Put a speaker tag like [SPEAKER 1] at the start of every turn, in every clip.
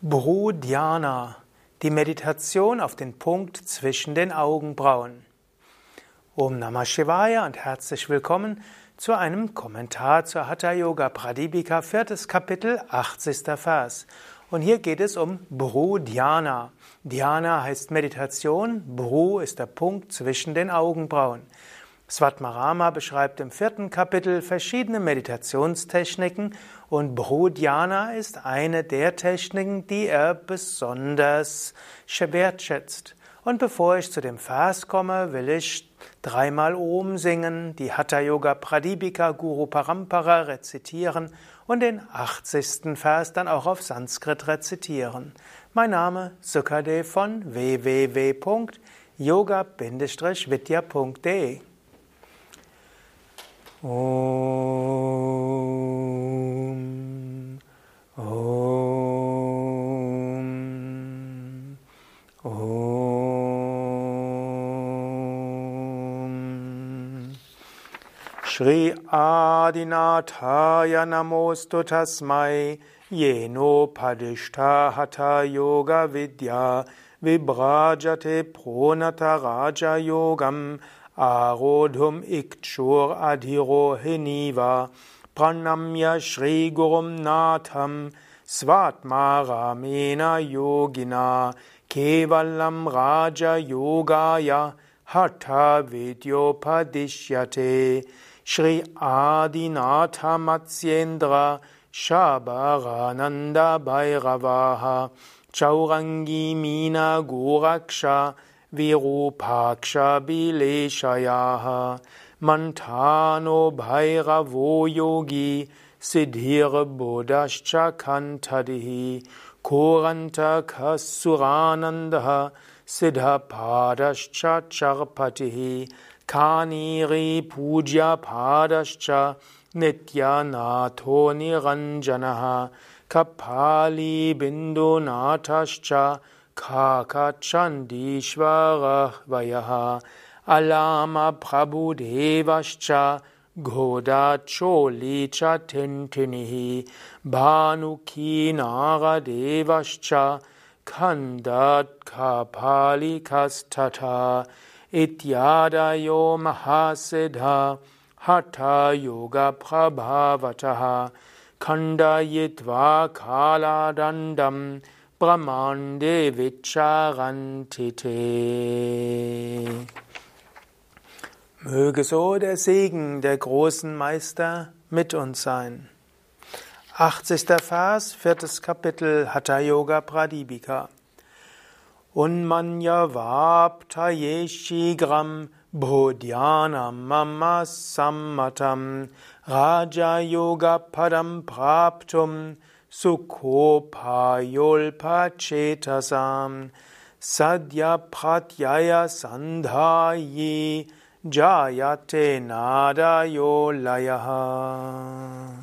[SPEAKER 1] Bhru Dhyana, die Meditation auf den Punkt zwischen den Augenbrauen. Om Namah Shivaya und herzlich willkommen zu einem Kommentar zur Hatha Yoga Pradipika, viertes Kapitel, 80. Vers. Und hier geht es um Bhru Dhyana. Heißt Meditation, Bhru ist der Punkt zwischen den Augenbrauen. Svatmarama beschreibt im vierten Kapitel verschiedene Meditationstechniken und Bhodhyana ist eine der Techniken, die er besonders wertschätzt. Und bevor ich zu dem Vers komme, will ich dreimal Om singen, die Hatha Yoga Pradipika Guru Parampara rezitieren und den 80. Vers dann auch auf Sanskrit rezitieren. Mein Name Sukadev von www.yoga-vidya.de Om, Om, Om. Shri Adinathaya Namostu Tasmai Yeno Padishta Hatha Yoga Vidya Vibrajate Pronata Raja Yogam Arodhum Ikchur Adhiro Hiniva Pranamya Shri Gurum Natham Svatmaramena Yogina Kevalam Raja Yogaya Hatha Vidyopadishyate Shri Adinatha Matsyendra Shabarananda Bhairavaha Chaurangi Mina Goraksha Virupaksha Bileshayaha Mantano Bhairavo Yogi Siddhir Bodhascha Kantadihi Koranta Kasuranandaha Siddhapadascha Charpatihi Kaniri Puja Padascha Nityanatho Niranjanaha Kapali Bindunatascha Kakachandishvara Vayaha Alama Prabhudevascha Goda Choli Tintinihi Bhanuki Naradevascha Kandat Kapali Kastata Ityadayo Mahasiddha Hatha Yoga Prabhavataha Kandayitva Kaladandam Brahmande Vicharantite. Möge so der Segen der großen Meister mit uns sein. 80. Vers, viertes Kapitel Hatha Yoga Pradipika. Unmanya vaptayeshi bodhyanam mama sammatam raja yoga padam praptum Sukhopayolpachetasam Sadhya Pratyaya Sandhayi Jayate Nadayo Layaha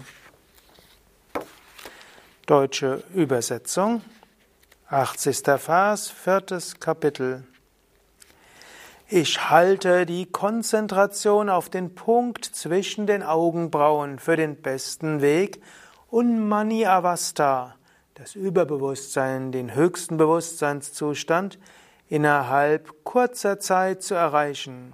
[SPEAKER 1] Deutsche Übersetzung 80. Vers, viertes Kapitel ich halte die Konzentration auf den Punkt zwischen den Augenbrauen für den besten Weg, Unmani Avasta, das Überbewusstsein, den höchsten Bewusstseinszustand, innerhalb kurzer Zeit zu erreichen.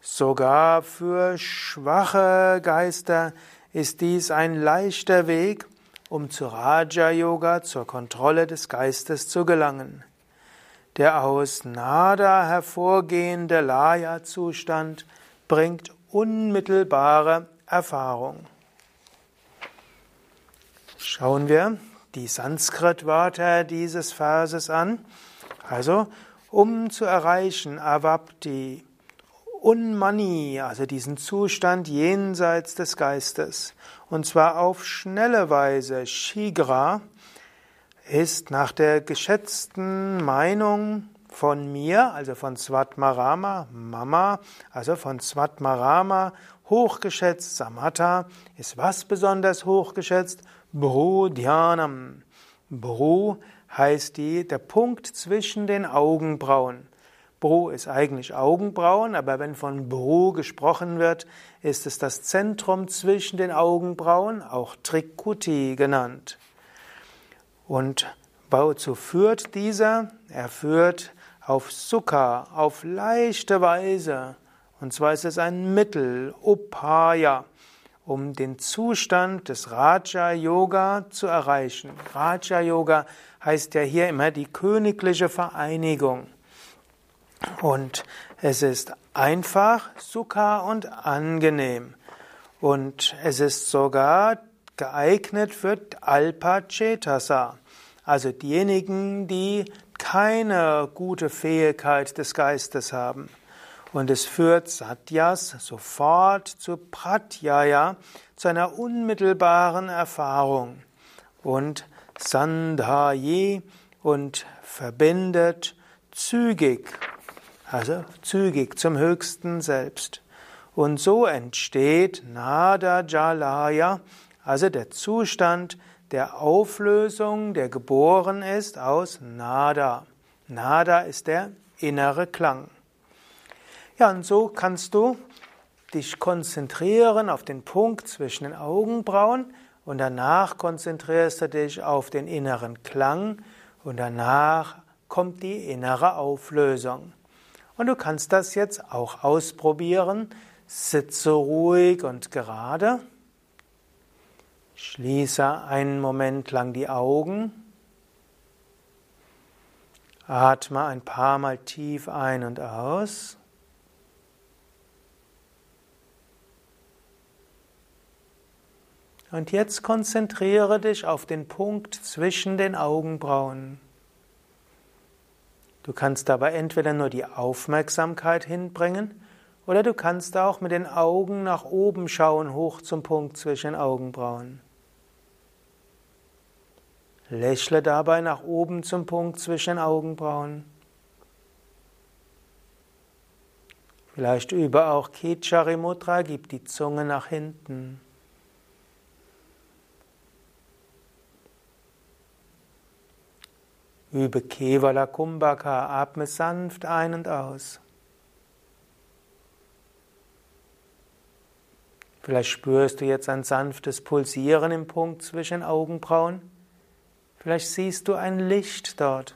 [SPEAKER 1] Sogar für schwache Geister ist dies ein leichter Weg, um zu Raja Yoga, zur Kontrolle des Geistes zu gelangen. Der aus Nada hervorgehende Laya-Zustand bringt unmittelbare Erfahrung. Schauen wir die Sanskrit-Wörter dieses Verses an. Also, um zu erreichen Avapti, Unmani, also diesen Zustand jenseits des Geistes, und zwar auf schnelle Weise, Shigra, ist nach der geschätzten Meinung von mir, also von Svatmarama, Mama, also von Svatmarama, hochgeschätzt, Samatha, ist was besonders hochgeschätzt? Bhru Dhyanam. Bhru heißt die, der Punkt zwischen den Augenbrauen. Bhru ist eigentlich Augenbrauen, aber wenn von Bhru gesprochen wird, ist es das Zentrum zwischen den Augenbrauen, auch Trikuti genannt. Und Wozu führt dieser? Er führt auf Sukha, auf leichte Weise. Und zwar ist es ein Mittel, Upaya, um den Zustand des Raja Yoga zu erreichen. Raja Yoga heißt ja hier immer die königliche Vereinigung. Und es ist einfach, Sukha und angenehm. Und es ist sogar geeignet für Alpa Chetasa, also diejenigen, die keine gute Fähigkeit des Geistes haben. Und es führt Satyas sofort zu Pratyaya, zu einer unmittelbaren Erfahrung. Und Sandhaye und verbindet zügig, also zügig zum höchsten Selbst. Und so entsteht Nada Jalaya, also der Zustand der Auflösung, der geboren ist aus Nada. Nada ist der innere Klang. Ja, und so kannst du dich konzentrieren auf den Punkt zwischen den Augenbrauen und danach konzentrierst du dich auf den inneren Klang und danach kommt die innere Auflösung. Und du kannst das jetzt auch ausprobieren. Sitze ruhig und gerade. Schließe einen Moment lang die Augen. Atme ein paar Mal tief ein und aus. Und jetzt konzentriere dich auf den Punkt zwischen den Augenbrauen. Du kannst dabei entweder nur die Aufmerksamkeit hinbringen oder du kannst auch mit den Augen nach oben schauen, hoch zum Punkt zwischen den Augenbrauen. Lächle dabei nach oben zum Punkt zwischen den Augenbrauen. Vielleicht übe auch Kichari Mudra, gib die Zunge nach hinten. Übe Kevala Kumbhaka, atme sanft ein und aus. Vielleicht spürst du jetzt ein sanftes Pulsieren im Punkt zwischen Augenbrauen. Vielleicht siehst du ein Licht dort.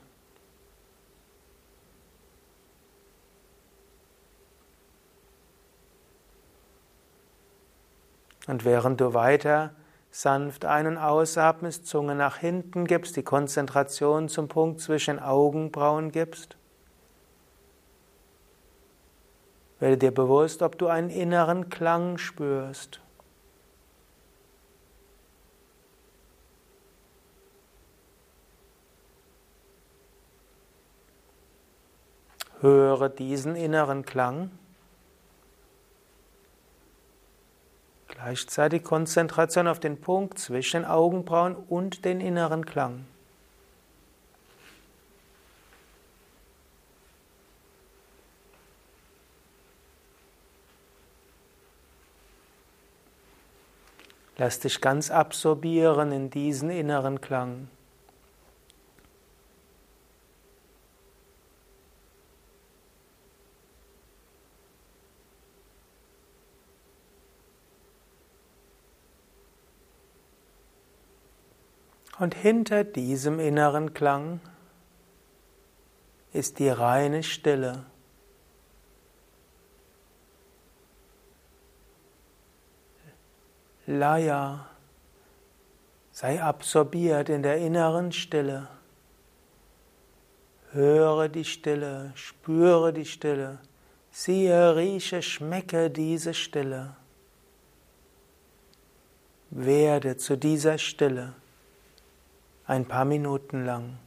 [SPEAKER 1] Und während du weiter sanft ein- und ausatmest, Zunge nach hinten gibst, die Konzentration zum Punkt zwischen Augenbrauen gibst. Werde dir bewusst, ob du einen inneren Klang spürst. Höre diesen inneren Klang. Gleichzeitig Konzentration auf den Punkt zwischen den Augenbrauen und den inneren Klang. Lass dich ganz absorbieren in diesen inneren Klang. Und hinter diesem inneren Klang ist die reine Stille. Laya, sei absorbiert in der inneren Stille. Höre die Stille, spüre die Stille, siehe, rieche, schmecke diese Stille. Werde zu dieser Stille ein paar Minuten lang.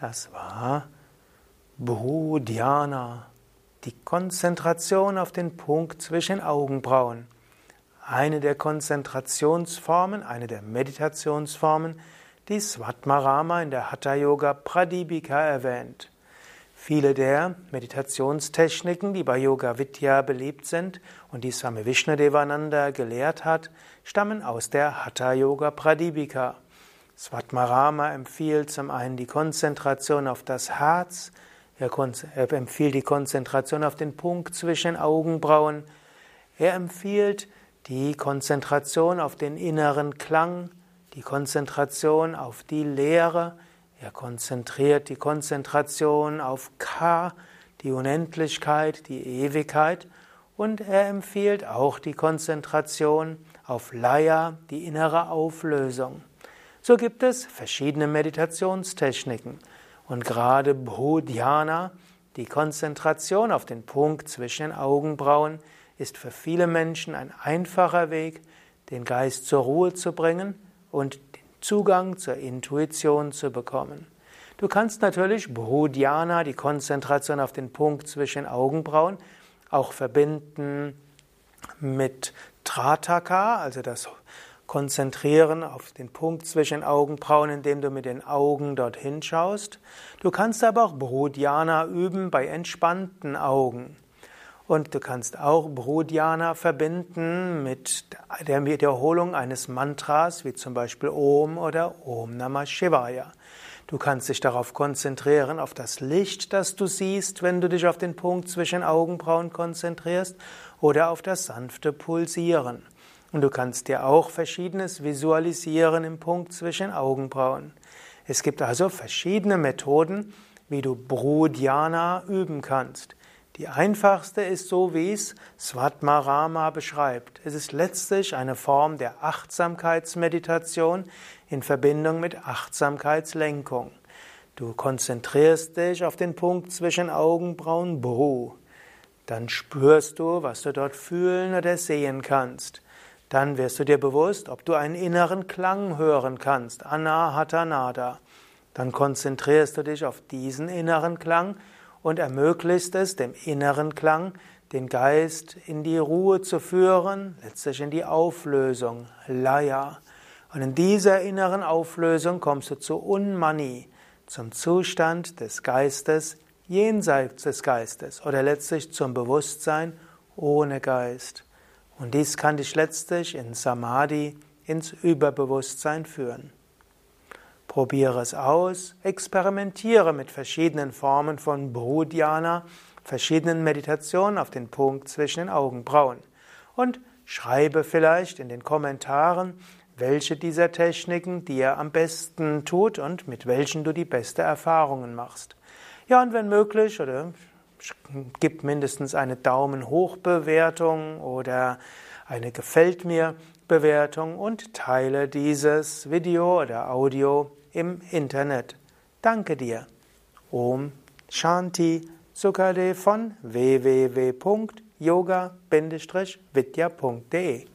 [SPEAKER 1] Das war Bhudhyana, die Konzentration auf den Punkt zwischen Augenbrauen. Eine der Konzentrationsformen, eine der Meditationsformen, die Svatmarama in der Hatha Yoga Pradipika erwähnt. Viele der Meditationstechniken, die bei Yoga Vidya beliebt sind und die Swami Vishnadevananda gelehrt hat, stammen aus der Hatha Yoga Pradipika. Svatmarama empfiehlt zum einen die Konzentration auf das Herz, er, empfiehlt die Konzentration auf den Punkt zwischen Augenbrauen, er empfiehlt die Konzentration auf den inneren Klang, die Konzentration auf die Lehre, er konzentriert die Konzentration auf K, die Unendlichkeit, die Ewigkeit, und er empfiehlt auch die Konzentration auf Laya, die innere Auflösung. So gibt es verschiedene Meditationstechniken. Und gerade Bodhyana, die Konzentration auf den Punkt zwischen den Augenbrauen, ist für viele Menschen ein einfacher Weg, den Geist zur Ruhe zu bringen und den Zugang zur Intuition zu bekommen. Du kannst natürlich Bodhyana, die Konzentration auf den Punkt zwischen Augenbrauen, auch verbinden mit Trataka, also das konzentrieren auf den Punkt zwischen Augenbrauen, indem du mit den Augen dorthin schaust. Du kannst aber auch Brodhyana üben bei entspannten Augen. Und du kannst auch Brodhyana verbinden mit der Wiederholung eines Mantras, wie zum Beispiel Om oder Om Namah Shivaya. Du kannst dich darauf konzentrieren, auf das Licht, das du siehst, wenn du dich auf den Punkt zwischen Augenbrauen konzentrierst, oder auf das sanfte Pulsieren. Und du kannst dir auch Verschiedenes visualisieren im Punkt zwischen Augenbrauen. Es gibt also verschiedene Methoden, wie du Brudhyana üben kannst. Die einfachste ist so, wie es Svatmarama beschreibt. Es ist letztlich eine Form der Achtsamkeitsmeditation in Verbindung mit Achtsamkeitslenkung. Du konzentrierst dich auf den Punkt zwischen Augenbrauen Bru. Dann spürst du, was du dort fühlen oder sehen kannst. Dann wirst du dir bewusst, ob du einen inneren Klang hören kannst, Anahatanada. Dann konzentrierst du dich auf diesen inneren Klang und ermöglicht es dem inneren Klang, den Geist in die Ruhe zu führen, letztlich in die Auflösung, Laya. Und in dieser inneren Auflösung kommst du zu Unmani, zum Zustand des Geistes jenseits des Geistes oder letztlich zum Bewusstsein ohne Geist. Und dies kann dich letztlich in Samadhi, ins Überbewusstsein führen. Probiere es aus, experimentiere mit verschiedenen Formen von Brudhyana, verschiedenen Meditationen auf den Punkt zwischen den Augenbrauen und schreibe vielleicht in den Kommentaren, welche dieser Techniken dir am besten tut und mit welchen du die beste Erfahrungen machst. Ja, und wenn möglich, oder gib mindestens eine Daumen hoch Bewertung oder eine Gefällt mir Bewertung und teile dieses Video oder Audio im Internet. Danke dir. Om Shanti Sukade von www.yoga-vidya.de